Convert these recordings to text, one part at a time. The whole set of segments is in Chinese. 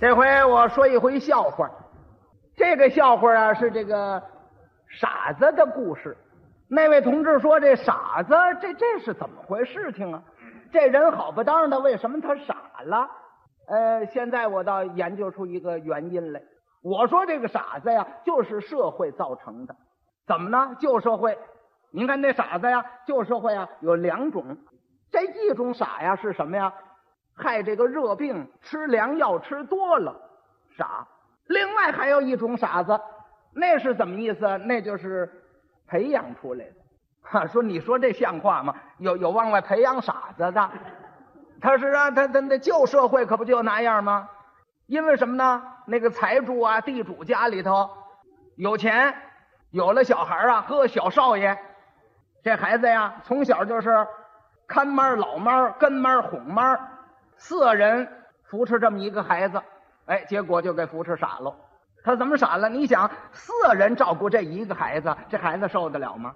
这回我说一回笑话，这个笑话啊是这个傻子的故事。那位同志说：“这傻子，这这是怎么回事情啊？这人好不当的，为什么他傻了？”呃，现在我倒研究出一个原因来。我说这个傻子呀，就是社会造成的。怎么呢？旧社会，您看那傻子呀，旧社会啊有两种。这一种傻呀是什么呀？害这个热病，吃凉药吃多了，傻。另外还有一种傻子，那是怎么意思？那就是培养出来的。哈，说你说这像话吗？有有往外培养傻子的？他是啊，他他那旧社会可不就那样吗？因为什么呢？那个财主啊，地主家里头有钱，有了小孩啊，呵，小少爷，这孩子呀，从小就是看妈、老妈、跟妈、哄妈。四人扶持这么一个孩子，哎，结果就给扶持傻了。他怎么傻了？你想，四人照顾这一个孩子，这孩子受得了吗？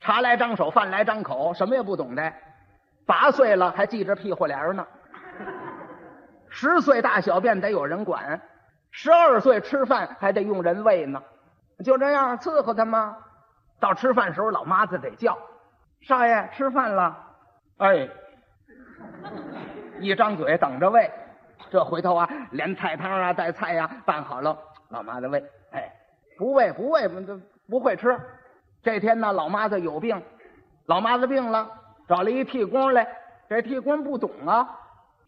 茶来张手，饭来张口，什么也不懂的。八岁了还系着屁股帘呢。十岁大小便得有人管，十二岁吃饭还得用人喂呢。就这样伺候他吗？到吃饭时候，老妈子得叫少爷吃饭了。哎。一张嘴等着喂，这回头啊，连菜汤啊带菜呀拌好了，老妈子喂。哎，不喂不喂不不会吃。这天呢，老妈子有病，老妈子病了，找了一替工来。这替工不懂啊，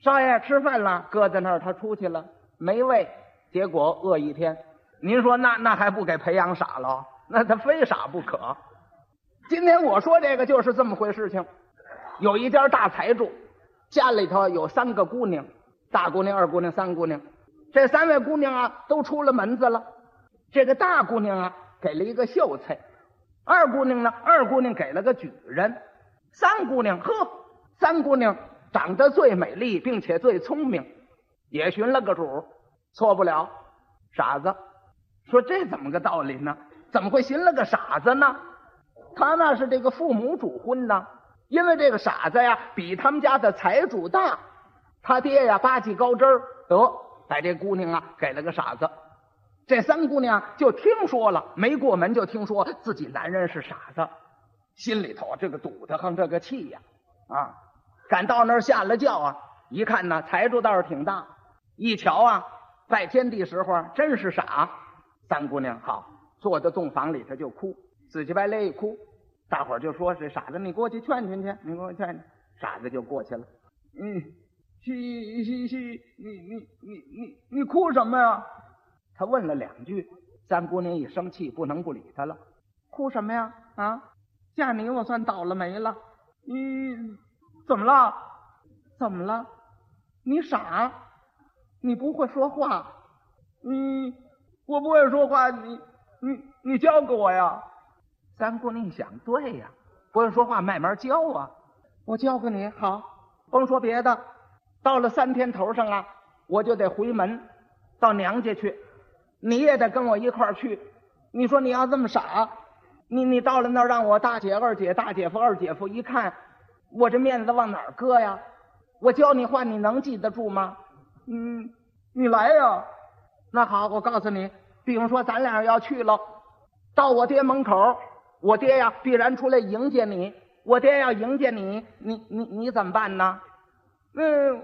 少爷吃饭了，搁在那儿，他出去了，没喂，结果饿一天。您说那那还不给培养傻了？那他非傻不可。今天我说这个就是这么回事情。有一家大财主。家里头有三个姑娘，大姑娘、二姑娘、三姑娘。这三位姑娘啊，都出了门子了。这个大姑娘啊，给了一个秀才；二姑娘呢，二姑娘给了个举人；三姑娘，呵，三姑娘长得最美丽，并且最聪明，也寻了个主，错不了。傻子说：“这怎么个道理呢？怎么会寻了个傻子呢？他那是这个父母主婚呢。”因为这个傻子呀，比他们家的财主大，他爹呀八级高枝儿，得把这姑娘啊给了个傻子。这三姑娘就听说了，没过门就听说自己男人是傻子，心里头这个堵得慌，这个气呀啊！赶到那儿下了轿啊，一看呢，财主倒是挺大，一瞧啊，拜天地时候真是傻。三姑娘好坐在洞房里头就哭，死乞白赖一哭。大伙儿就说：“是傻子，你过去劝劝去，你给我劝劝。”傻子就过去了。嗯，嘻嘻嘻，你你你你你哭什么呀？他问了两句。三姑娘一生气，不能不理他了。哭什么呀？啊，嫁你我算倒了霉了。你怎么了？怎么了？你傻？你不会说话？你我不会说话，你你你教给我呀。三姑娘一想，对呀，不用说话，慢慢教啊。我教给你，好，甭说别的，到了三天头上啊，我就得回门，到娘家去，你也得跟我一块儿去。你说你要这么傻，你你到了那儿，让我大姐、二姐、大姐夫、二姐夫一看，我这面子往哪儿搁呀？我教你话，你能记得住吗？嗯，你来呀。那好，我告诉你，比方说咱俩要去了，到我爹门口。我爹呀，必然出来迎接你。我爹要迎接你，你你你怎么办呢？嗯，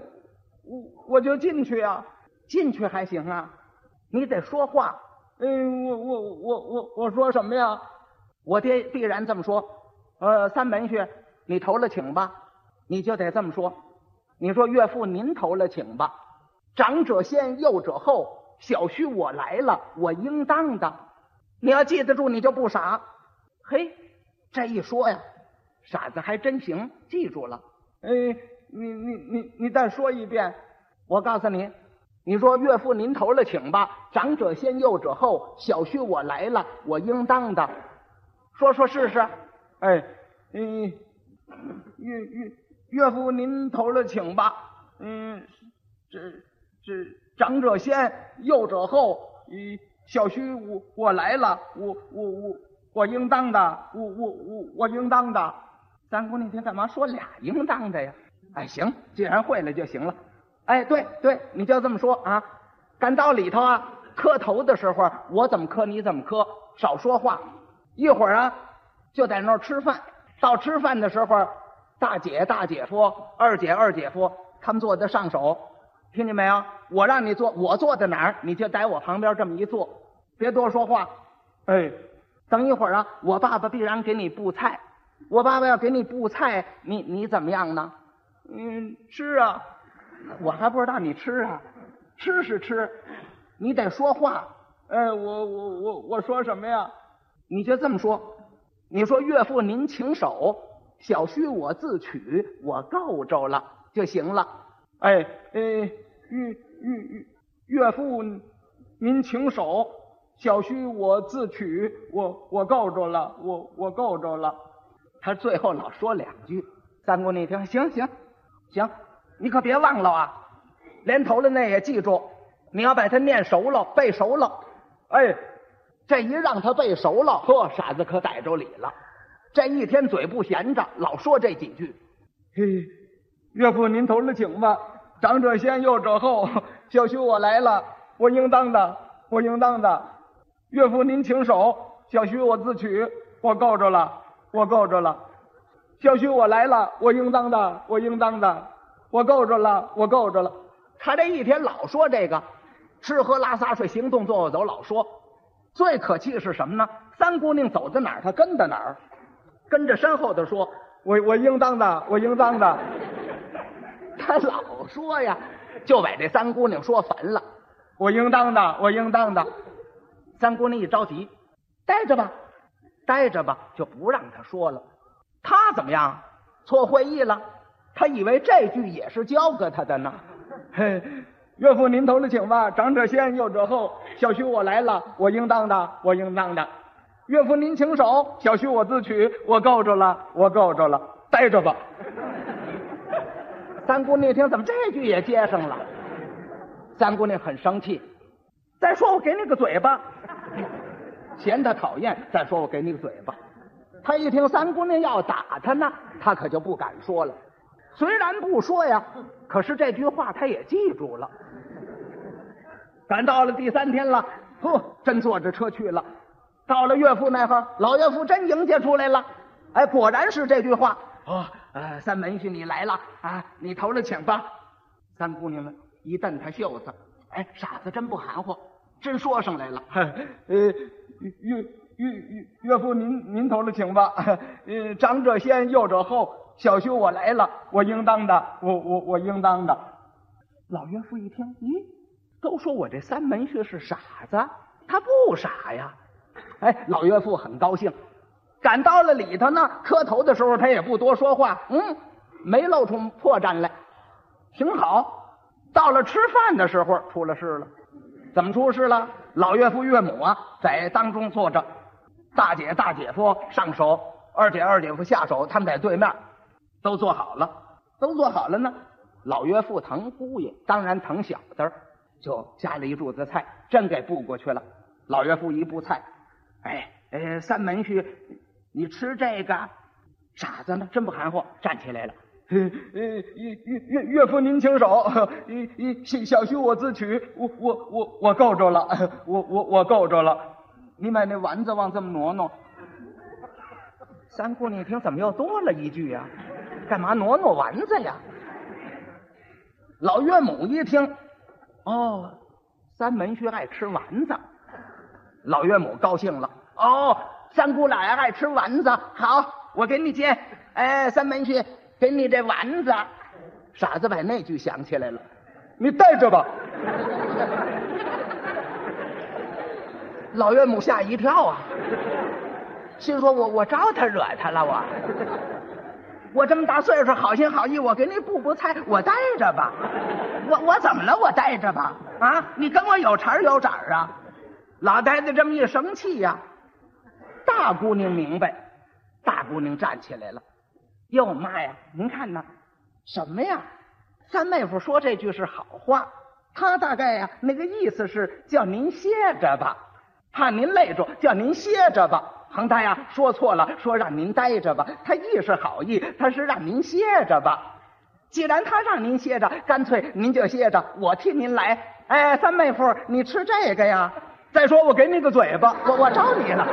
我我就进去啊，进去还行啊。你得说话。嗯，我我我我我说什么呀？我爹必然这么说。呃，三门婿，你投了请吧。你就得这么说。你说岳父您投了请吧。长者先，幼者后。小婿我来了，我应当的。你要记得住，你就不傻。嘿，这一说呀，傻子还真行，记住了。哎，你你你你再说一遍，我告诉你，你说岳父您投了请吧，长者先，幼者后，小婿我来了，我应当的，说说试试。哎，嗯，岳岳岳父您投了请吧，嗯，这这长者先，幼者后，嗯，小婿我我来了，我我我。我应当的，我我我我应当的。三姑那天干嘛说俩应当的呀？哎，行，既然会了就行了。哎，对对，你就这么说啊。赶到里头啊，磕头的时候，我怎么磕你怎么磕，少说话。一会儿啊，就在那儿吃饭。到吃饭的时候，大姐、大姐夫、二姐、二姐夫，他们坐的上手，听见没有？我让你坐，我坐在哪儿，你就在我旁边这么一坐，别多说话。哎，等一会儿啊，我爸爸必然给你布菜。我爸爸要给你布菜，你你怎么样呢？嗯，吃啊。我还不知道你吃啊，吃是吃，你得说话。哎，我我我我说什么呀？你就这么说。你说岳父您请手，小婿我自取，我够着了就行了。哎，呃，岳岳岳岳父您请手，小婿我自取，我我够着了，我我够着了。他最后老说两句，三姑你听，行行行，你可别忘了啊，连头的那也记住，你要把它念熟了，背熟了。哎。这一让他背熟了，呵，傻子可逮着理了。这一天嘴不闲着，老说这几句。嘿，岳父您头了请吧，长者先，幼者后。小婿我来了，我应当的，我应当的。岳父您请手，小徐我自取，我够着了，我够着了。小徐我来了，我应当的，我应当的，我够着了，我够着了。他这一天老说这个，吃喝拉撒睡，行动坐卧走，老说。最可气是什么呢？三姑娘走到哪儿，他跟到哪儿，跟着身后的说：“我我应当的，我应当的。”他老说呀，就把这三姑娘说烦了。我应当的，我应当的。三姑娘一着急，待着吧，待着吧，就不让他说了。他怎么样？错会意了。他以为这句也是教给他的呢。嘿。岳父您头里请吧，长者先，幼者后。小徐我来了，我应当的，我应当的。岳父您请手，小徐我自取，我够着了，我够着了，待着吧。三姑娘一听，怎么这句也接上了？三姑娘很生气，再说我给你个嘴巴，嫌他讨厌，再说我给你个嘴巴。他一听三姑娘要打他呢，他可就不敢说了。虽然不说呀，可是这句话他也记住了。赶到了第三天了，呵，真坐着车去了。到了岳父那儿，老岳父真迎接出来了。哎，果然是这句话。哦，呃，三门婿你来了啊，你头了请吧。三姑娘们一蹬他袖子，哎，傻子真不含糊，真说上来了。呃，岳岳岳岳父您您头了请吧。呃，长者先，幼者后。小婿我来了，我应当的，我我我应当的。老岳父一听，咦，都说我这三门婿是傻子，他不傻呀。哎，老岳父很高兴，赶到了里头呢。磕头的时候，他也不多说话，嗯，没露出破绽来，挺好。到了吃饭的时候，出了事了。怎么出事了？老岳父岳母啊，在当中坐着，大姐大姐夫上手，二姐二姐夫下手，他们在对面。都做好了，都做好了呢。老岳父疼姑爷，当然疼小子，就夹了一柱子菜，真给布过去了。老岳父一布菜，哎，呃，三门婿，你吃这个？傻子呢？真不含糊，站起来了。岳岳岳岳父您请手，一一小婿我自取，我我我我够着了，我我我够着了。你把那丸子往这么挪挪。三姑娘一听，怎么又多了一句呀？干嘛挪挪丸子呀？老岳母一听，哦，三门婿爱吃丸子，老岳母高兴了。哦，三姑老爷爱吃丸子，好，我给你煎。哎，三门婿，给你这丸子。傻子把那句想起来了，你带着吧。老岳母吓一跳啊，心说我我招他惹他了我。我这么大岁数，好心好意，我给你补补菜，我带着吧。我我怎么了？我带着吧。啊，你跟我有茬有盏啊？老太太这么一生气呀，大姑娘明白，大姑娘站起来了。哟妈呀，您看呐，什么呀？三妹夫说这句是好话，他大概呀那个意思是叫您歇着吧，怕您累着，叫您歇着吧。恒大呀，说错了，说让您待着吧。他意是好意，他是让您歇着吧。既然他让您歇着，干脆您就歇着，我替您来哎，三妹夫，你吃这个呀？再说我给你个嘴巴，我我招你了。